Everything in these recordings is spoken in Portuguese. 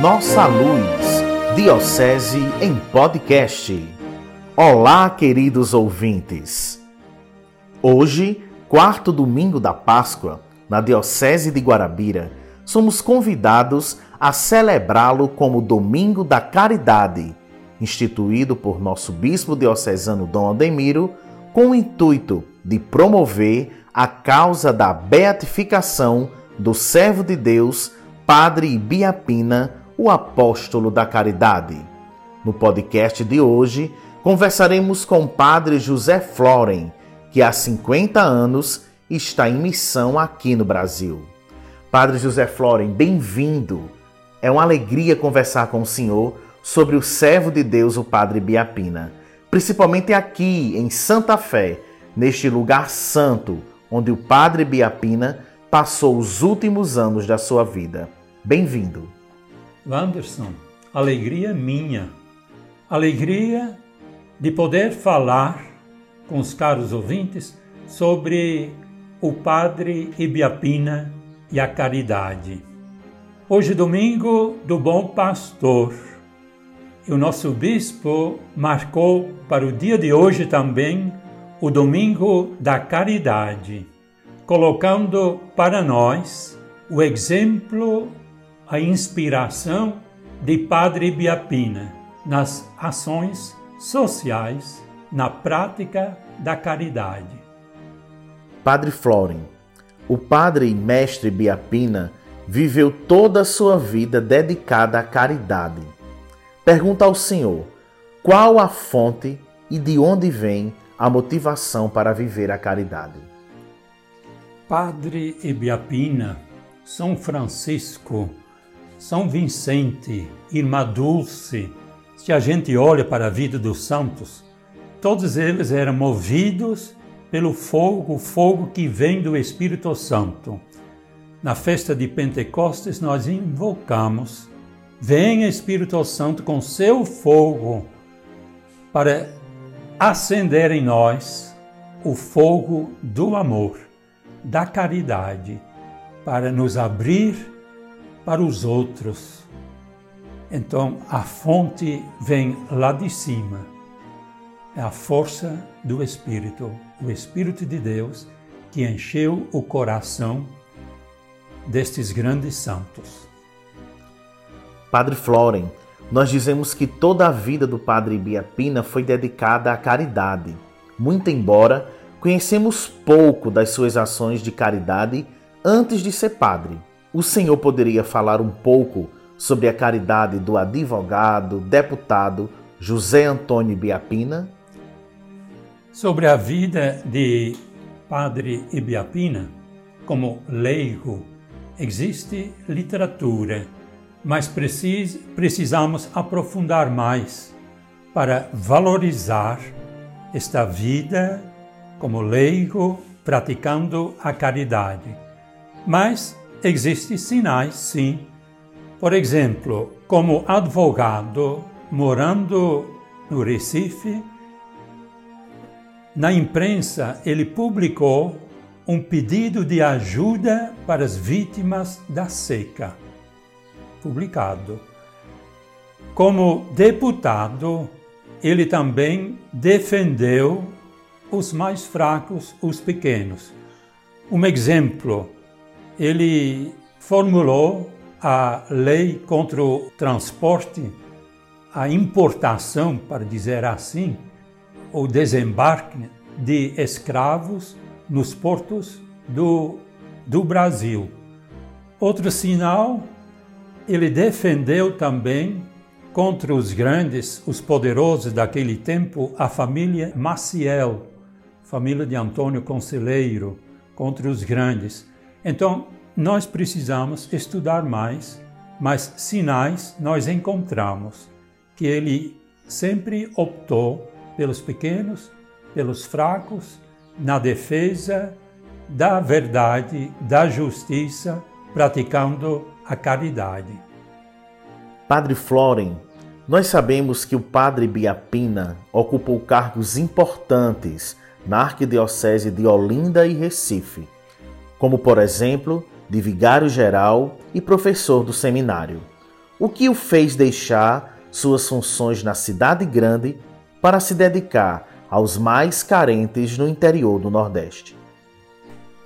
Nossa Luz, Diocese em Podcast. Olá, queridos ouvintes. Hoje, quarto domingo da Páscoa, na Diocese de Guarabira, somos convidados a celebrá-lo como Domingo da Caridade, instituído por nosso bispo diocesano Dom Ademiro, com o intuito de promover a causa da beatificação do servo de Deus, Padre Ibiapina, o apóstolo da caridade. No podcast de hoje, conversaremos com o Padre José Floren, que há 50 anos está em missão aqui no Brasil. Padre José Floren, bem-vindo. É uma alegria conversar com o senhor sobre o servo de Deus, o Padre Biapina, principalmente aqui em Santa Fé, neste lugar santo, onde o Padre Biapina passou os últimos anos da sua vida. Bem-vindo. Wanderson, alegria minha. Alegria de poder falar com os caros ouvintes sobre o Padre Ibiapina e a caridade. Hoje, domingo do Bom Pastor, e o nosso bispo marcou para o dia de hoje também o domingo da caridade, colocando para nós o exemplo, a inspiração de Padre Biapina nas ações sociais, na prática da caridade. Padre Floren, o padre e mestre Biapina viveu toda a sua vida dedicada à caridade. Pergunta ao Senhor: qual a fonte e de onde vem a motivação para viver a caridade? Padre Ibiapina, São Francisco, São Vicente, Irmã Dulce, se a gente olha para a vida dos santos, todos eles eram movidos pelo fogo, o fogo que vem do Espírito Santo. Na festa de Pentecostes, nós invocamos: Venha Espírito Santo com seu fogo para acender em nós o fogo do amor, da caridade, para nos abrir para os outros. Então a fonte vem lá de cima. É a força do Espírito, o Espírito de Deus que encheu o coração destes grandes santos. Padre Floren, nós dizemos que toda a vida do Padre Biapina foi dedicada à caridade. Muito embora conhecemos pouco das suas ações de caridade antes de ser padre. O senhor poderia falar um pouco sobre a caridade do advogado, deputado José Antônio Biapina? Sobre a vida de Padre Ibiapina, como leigo Existe literatura, mas precis, precisamos aprofundar mais para valorizar esta vida como leigo praticando a caridade. Mas existem sinais, sim. Por exemplo, como advogado morando no Recife, na imprensa ele publicou um pedido de ajuda para as vítimas da seca, publicado. Como deputado, ele também defendeu os mais fracos, os pequenos. Um exemplo, ele formulou a lei contra o transporte, a importação, para dizer assim, o desembarque de escravos nos portos do, do Brasil. Outro sinal, ele defendeu também contra os grandes, os poderosos daquele tempo, a família Maciel, família de Antônio Conselheiro, contra os grandes. Então, nós precisamos estudar mais, mas sinais nós encontramos que ele sempre optou pelos pequenos, pelos fracos na defesa da verdade, da justiça, praticando a caridade. Padre Floren, nós sabemos que o Padre Biapina ocupou cargos importantes na Arquidiocese de Olinda e Recife, como, por exemplo, de vigário-geral e professor do seminário. o que o fez deixar suas funções na cidade grande para se dedicar aos mais carentes no interior do Nordeste.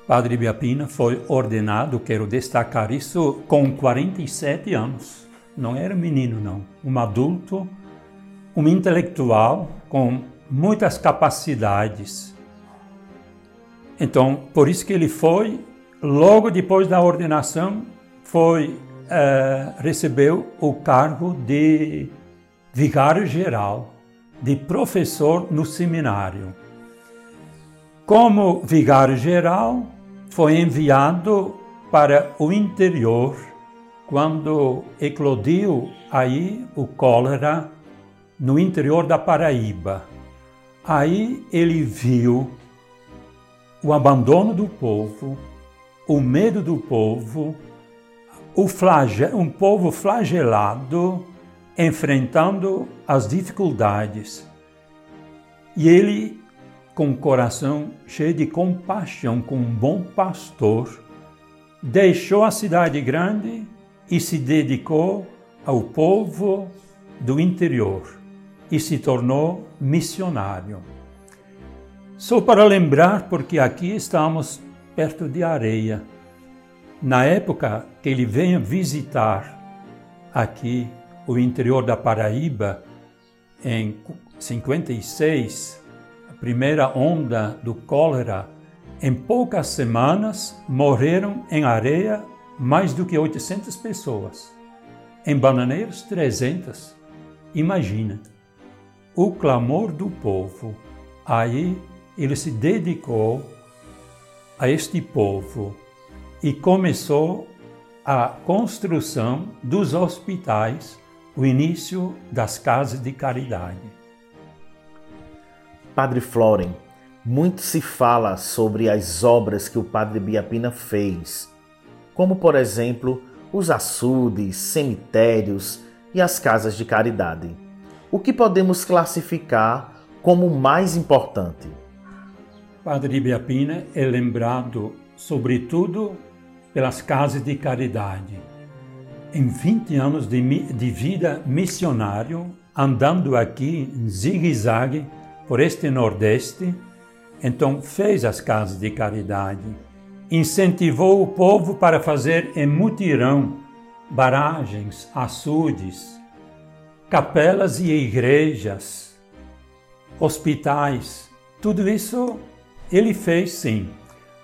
Padre Biapina foi ordenado, quero destacar isso, com 47 anos. Não era menino, não. Um adulto, um intelectual com muitas capacidades. Então, por isso que ele foi, logo depois da ordenação, foi uh, recebeu o cargo de vigário geral, de professor no seminário. Como vigário geral, foi enviado para o interior quando eclodiu aí o cólera no interior da Paraíba. Aí ele viu o abandono do povo, o medo do povo, o um povo flagelado enfrentando as dificuldades. E ele com o coração cheio de compaixão, com um bom pastor, deixou a cidade grande e se dedicou ao povo do interior e se tornou missionário. Só para lembrar, porque aqui estamos perto de areia. Na época que ele veio visitar aqui o interior da Paraíba, em 56, primeira onda do cólera, em poucas semanas morreram em areia mais do que 800 pessoas. Em Bananeiros, 300. Imagina. O clamor do povo. Aí ele se dedicou a este povo e começou a construção dos hospitais, o início das casas de caridade. Padre Floren, muito se fala sobre as obras que o Padre Biapina fez, como por exemplo os açudes, cemitérios e as casas de caridade. O que podemos classificar como mais importante? Padre Biapina é lembrado, sobretudo, pelas casas de caridade. Em 20 anos de, de vida missionário, andando aqui em zigue-zague, por este Nordeste, então fez as casas de caridade, incentivou o povo para fazer em mutirão baragens, açudes, capelas e igrejas, hospitais. Tudo isso ele fez sim.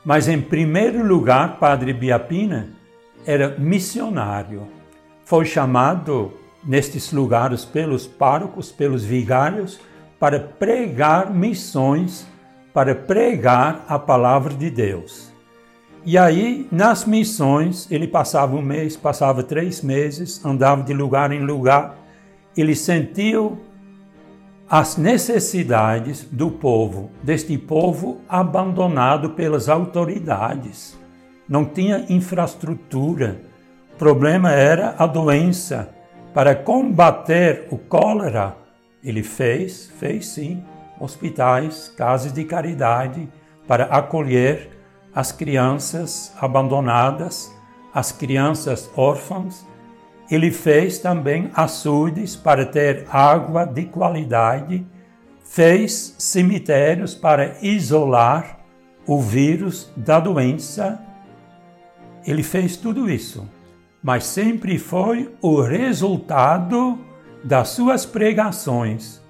Mas em primeiro lugar, Padre Biapina era missionário. Foi chamado nestes lugares pelos párocos, pelos vigários, para pregar missões, para pregar a palavra de Deus. E aí, nas missões, ele passava um mês, passava três meses, andava de lugar em lugar. Ele sentiu as necessidades do povo, deste povo abandonado pelas autoridades. Não tinha infraestrutura. O problema era a doença. Para combater o cólera, ele fez, fez sim, hospitais, casas de caridade para acolher as crianças abandonadas, as crianças órfãs. Ele fez também açudes para ter água de qualidade, fez cemitérios para isolar o vírus da doença. Ele fez tudo isso, mas sempre foi o resultado das suas pregações.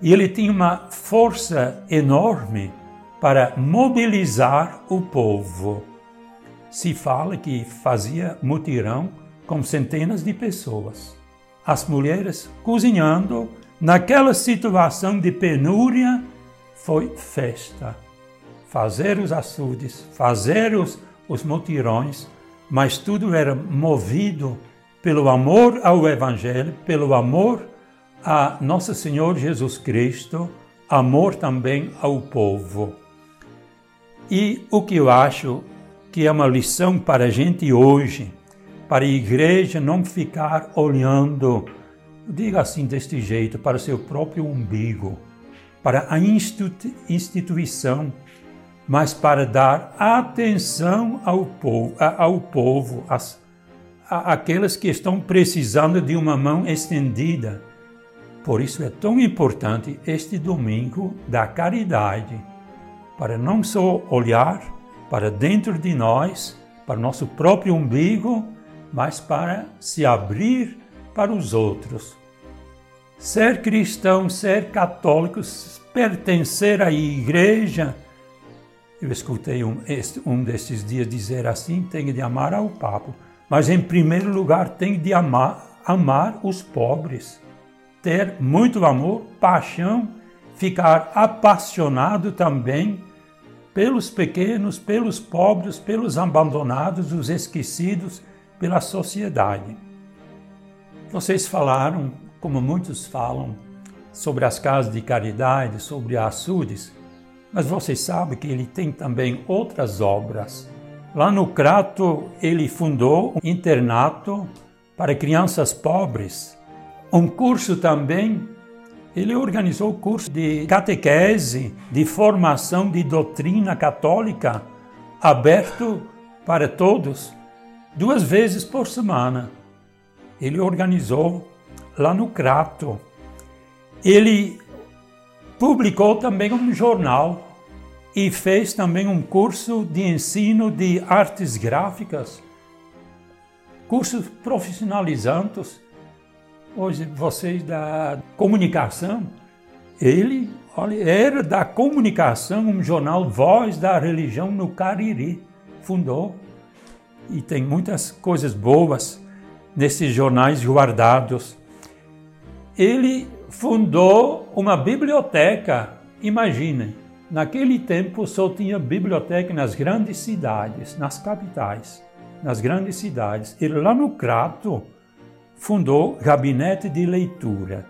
E ele tinha uma força enorme para mobilizar o povo. Se fala que fazia mutirão com centenas de pessoas. As mulheres cozinhando, naquela situação de penúria, foi festa. Fazer os açudes, fazer os, os mutirões, mas tudo era movido pelo amor ao Evangelho, pelo amor a Nosso Senhor Jesus Cristo, amor também ao povo. E o que eu acho que é uma lição para a gente hoje, para a igreja não ficar olhando, diga assim deste jeito, para seu próprio umbigo, para a instituição, mas para dar atenção ao povo, ao povo às aqueles que estão precisando de uma mão estendida. Por isso é tão importante este domingo da caridade, para não só olhar para dentro de nós, para nosso próprio umbigo, mas para se abrir para os outros. Ser cristão, ser católico, pertencer à igreja. Eu escutei um, um desses dias dizer assim: tem de amar ao Papa, mas em primeiro lugar tem de amar, amar os pobres, ter muito amor, paixão, ficar apaixonado também pelos pequenos, pelos pobres, pelos abandonados, os esquecidos pela sociedade. Vocês falaram, como muitos falam, sobre as casas de caridade, sobre açudes, mas vocês sabem que ele tem também outras obras. Lá no Crato, ele fundou um internato para crianças pobres, um curso também. Ele organizou curso de catequese, de formação de doutrina católica, aberto para todos, duas vezes por semana. Ele organizou lá no Crato. Ele publicou também um jornal e fez também um curso de ensino de artes gráficas, cursos profissionalizantes. Hoje, vocês da comunicação, ele olha, era da comunicação, um jornal Voz da Religião no Cariri, fundou. E tem muitas coisas boas nesses jornais guardados. Ele fundou uma biblioteca. Imaginem, naquele tempo só tinha biblioteca nas grandes cidades, nas capitais, nas grandes cidades. Ele lá no Crato fundou gabinete de leitura.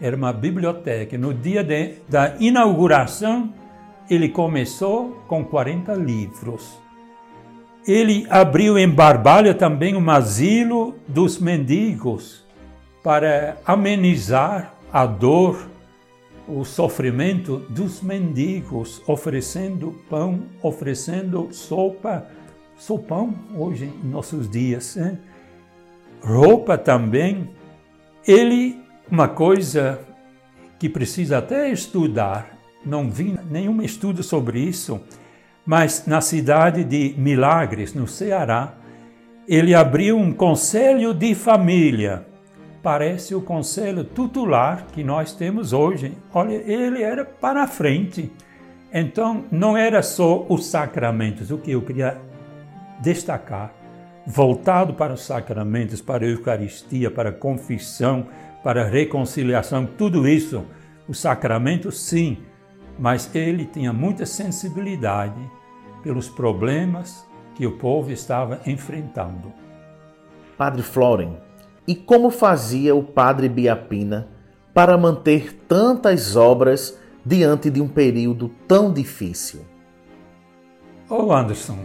Era uma biblioteca. No dia de, da inauguração, ele começou com 40 livros. Ele abriu em Barbalha também um asilo dos mendigos para amenizar a dor, o sofrimento dos mendigos, oferecendo pão, oferecendo sopa, sopão hoje em nossos dias. Hein? roupa também, ele, uma coisa que precisa até estudar, não vi nenhum estudo sobre isso, mas na cidade de Milagres, no Ceará, ele abriu um conselho de família. Parece o conselho tutelar que nós temos hoje. Olha, ele era para frente. Então, não era só os sacramentos, o que eu queria destacar voltado para os sacramentos, para a Eucaristia, para a confissão, para a reconciliação, tudo isso, os sacramentos sim, mas ele tinha muita sensibilidade pelos problemas que o povo estava enfrentando. Padre Floren, e como fazia o Padre Biapina para manter tantas obras diante de um período tão difícil? Ô oh Anderson,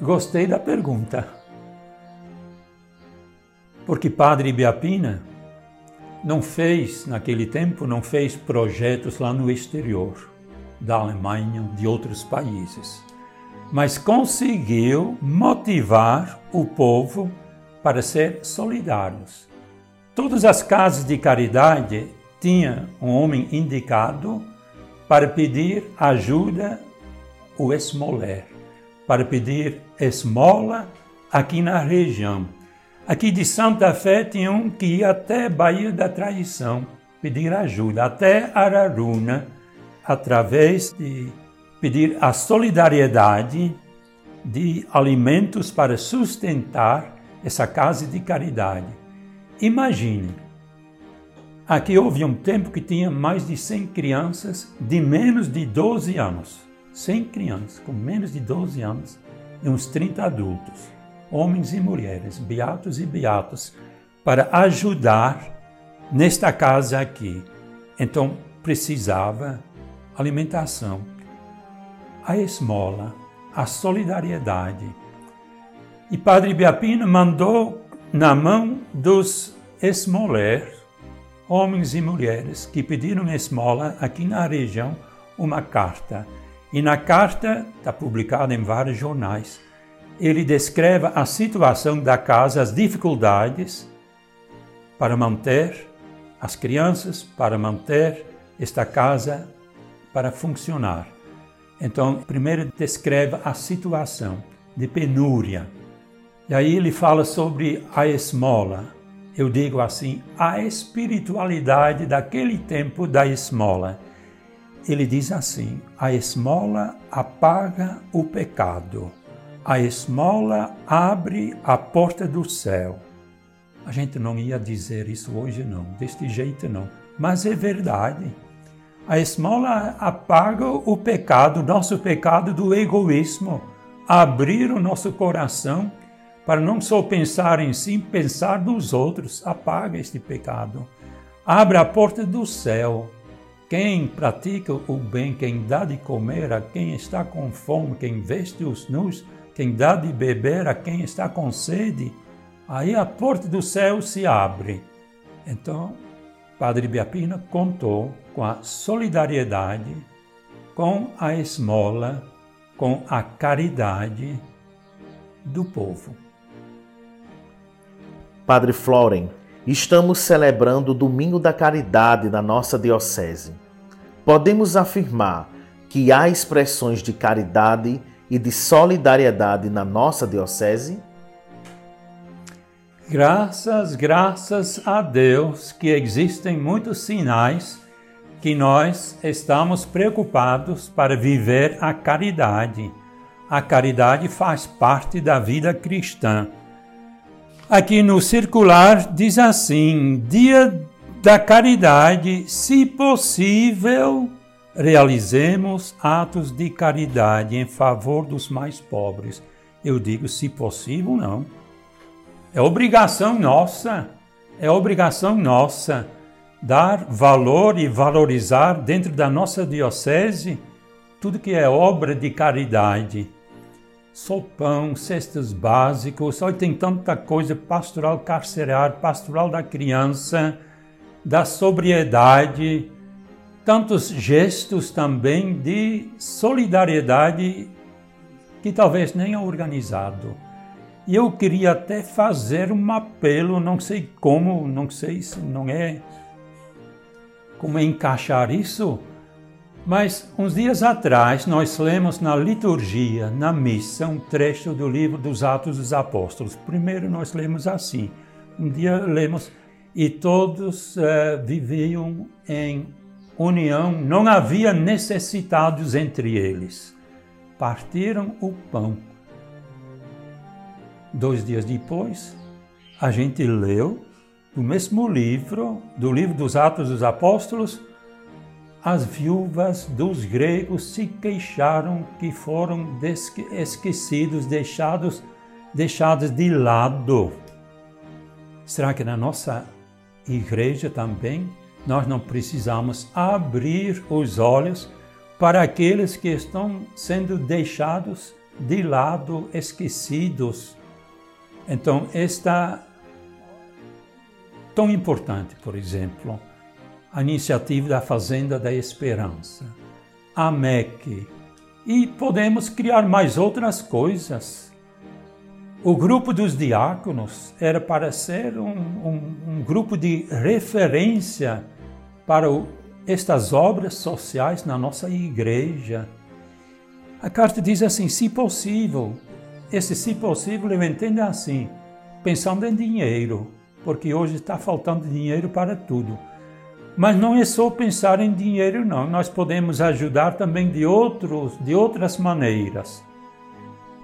gostei da pergunta porque Padre Biapina não fez, naquele tempo, não fez projetos lá no exterior, da Alemanha, de outros países, mas conseguiu motivar o povo para ser solidários. Todas as casas de caridade tinham um homem indicado para pedir ajuda, o esmoler, para pedir esmola aqui na região Aqui de Santa Fé tinha um que ia até Bahia da Traição pedir ajuda, até Araruna, através de pedir a solidariedade de alimentos para sustentar essa casa de caridade. Imagine, aqui houve um tempo que tinha mais de 100 crianças de menos de 12 anos. 100 crianças com menos de 12 anos e uns 30 adultos homens e mulheres, beatos e beatos, para ajudar nesta casa aqui. Então precisava alimentação, a esmola, a solidariedade. E Padre Biapino mandou na mão dos esmoler, homens e mulheres que pediram esmola aqui na região, uma carta. E na carta, está publicada em vários jornais, ele descreve a situação da casa, as dificuldades para manter as crianças, para manter esta casa para funcionar. Então, primeiro descreve a situação de penúria. E aí ele fala sobre a esmola. Eu digo assim, a espiritualidade daquele tempo da esmola. Ele diz assim: a esmola apaga o pecado, a esmola abre a porta do céu. A gente não ia dizer isso hoje, não, deste jeito não, mas é verdade. A esmola apaga o pecado, nosso pecado do egoísmo, abrir o nosso coração para não só pensar em si, pensar nos outros, apaga este pecado. Abre a porta do céu. Quem pratica o bem, quem dá de comer a quem está com fome, quem veste os nus, quem dá de beber a quem está com sede, aí a porta do céu se abre. Então, Padre Biapina contou com a solidariedade, com a esmola, com a caridade do povo. Padre Floren, estamos celebrando o Domingo da Caridade na nossa Diocese. Podemos afirmar que há expressões de caridade e de solidariedade na nossa Diocese? Graças, graças a Deus que existem muitos sinais que nós estamos preocupados para viver a caridade. A caridade faz parte da vida cristã. Aqui no circular diz assim: Dia da caridade, se possível, realizemos atos de caridade em favor dos mais pobres. Eu digo, se possível, não é obrigação nossa, é obrigação nossa dar valor e valorizar dentro da nossa diocese tudo que é obra de caridade. Sopão, cestas básicos, olha, tem tanta coisa, pastoral carcerário, pastoral da criança, da sobriedade, tantos gestos também de solidariedade que talvez nem é organizado. E eu queria até fazer um apelo, não sei como, não sei se não é como encaixar isso, mas uns dias atrás nós lemos na liturgia, na missa, um trecho do livro dos Atos dos Apóstolos. Primeiro nós lemos assim, um dia lemos, e todos uh, viviam em união, não havia necessitados entre eles. Partiram o pão Dois dias depois, a gente leu do mesmo livro, do livro dos Atos dos Apóstolos, as viúvas dos gregos se queixaram que foram esquecidos, deixados, deixados de lado. Será que na nossa igreja também nós não precisamos abrir os olhos para aqueles que estão sendo deixados de lado, esquecidos? Então, esta tão importante, por exemplo, a iniciativa da Fazenda da Esperança, a MEC, e podemos criar mais outras coisas. O grupo dos diáconos era para ser um, um, um grupo de referência para o, estas obras sociais na nossa igreja. A carta diz assim: se possível, esse, se possível, eu entendo assim, pensando em dinheiro, porque hoje está faltando dinheiro para tudo. Mas não é só pensar em dinheiro, não. Nós podemos ajudar também de, outros, de outras maneiras.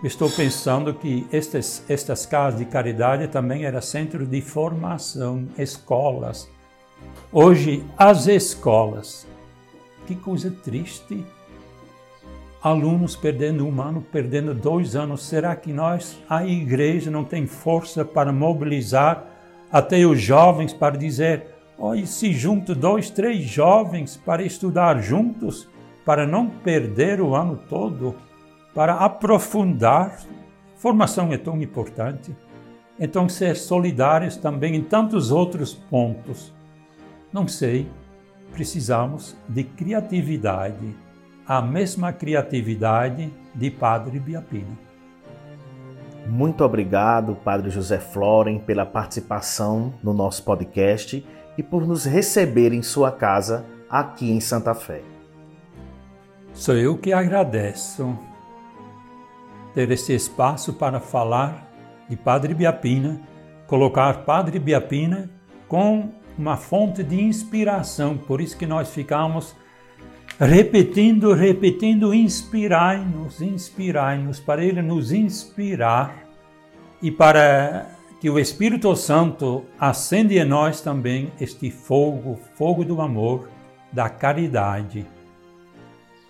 Estou pensando que estas, estas casas de caridade também eram centro de formação, escolas. Hoje, as escolas. Que coisa triste alunos perdendo um ano, perdendo dois anos. Será que nós, a igreja, não tem força para mobilizar até os jovens para dizer: olha, se junto dois, três jovens para estudar juntos, para não perder o ano todo, para aprofundar? Formação é tão importante. Então, ser solidários também em tantos outros pontos. Não sei, precisamos de criatividade a mesma criatividade de Padre Biapina. Muito obrigado, Padre José Floren, pela participação no nosso podcast e por nos receber em sua casa aqui em Santa Fé. Sou eu que agradeço ter este espaço para falar de Padre Biapina, colocar Padre Biapina com uma fonte de inspiração. Por isso que nós ficamos repetindo, repetindo, inspirai-nos, inspirai-nos, para Ele nos inspirar e para que o Espírito Santo acende em nós também este fogo, fogo do amor, da caridade.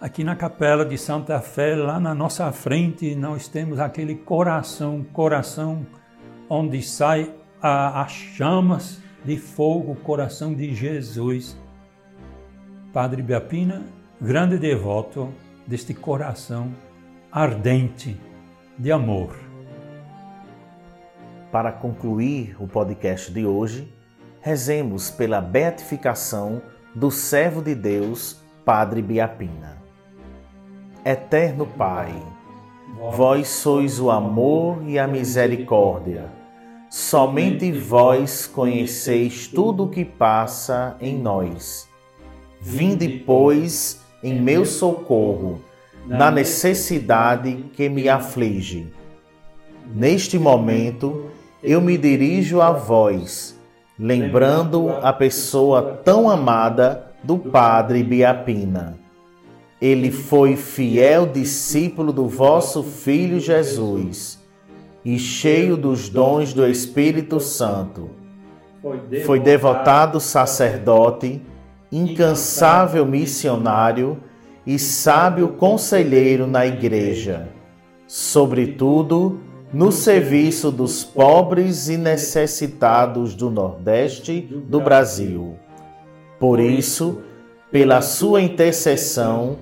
Aqui na capela de Santa Fé, lá na nossa frente, nós temos aquele coração, coração onde sai as chamas de fogo, coração de Jesus. Padre Biapina, grande devoto deste coração ardente de amor. Para concluir o podcast de hoje, rezemos pela beatificação do servo de Deus, Padre Biapina. Eterno Pai, vós sois o amor e a misericórdia Somente vós conheceis tudo o que passa em nós. Vinde, pois, em meu socorro, na necessidade que me aflige. Neste momento, eu me dirijo a vós, lembrando a pessoa tão amada do Padre Biapina. Ele foi fiel discípulo do vosso Filho Jesus e cheio dos dons do Espírito Santo. Foi devotado sacerdote, incansável missionário e sábio conselheiro na Igreja, sobretudo no serviço dos pobres e necessitados do Nordeste do Brasil. Por isso, pela sua intercessão,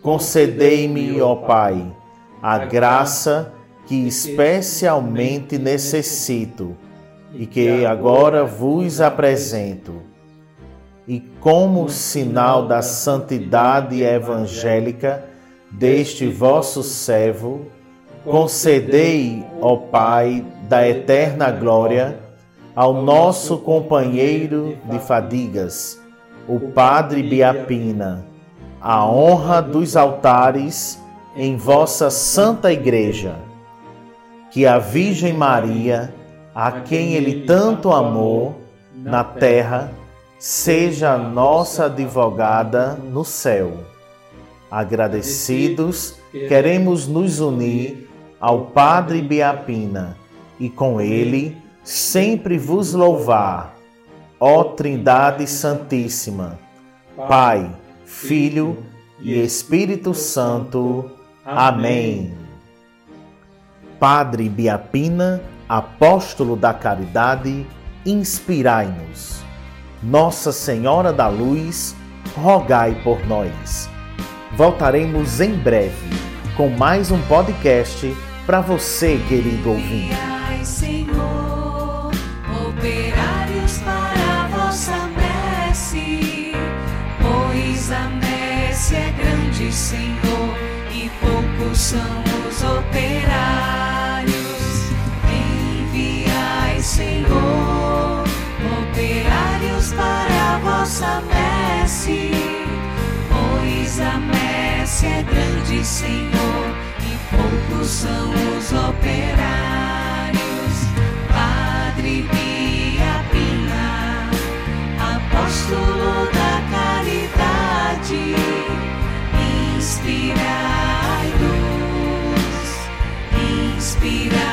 concedei-me, ó Pai, a graça que especialmente necessito e que agora vos apresento. E como sinal da santidade evangélica deste vosso servo, concedei, ó Pai da eterna glória, ao nosso companheiro de fadigas, o Padre Biapina, a honra dos altares em vossa santa igreja. Que a Virgem Maria, a quem ele tanto amou na terra, seja nossa advogada no céu. Agradecidos, queremos nos unir ao Padre Biapina e com ele sempre vos louvar, ó Trindade Santíssima, Pai, Filho e Espírito Santo. Amém. Padre Biapina, apóstolo da caridade, inspirai-nos. Nossa Senhora da Luz, rogai por nós. Voltaremos em breve com mais um podcast para você, querido ouvinte. Senhor, operários para vossa messe, pois a messe é grande, Senhor, e poucos são os operários. Messi, pois a Messi é grande Senhor e poucos são os operários. Padre Pia Pina, apóstolo da caridade, inspirai. -nos, inspirai -nos.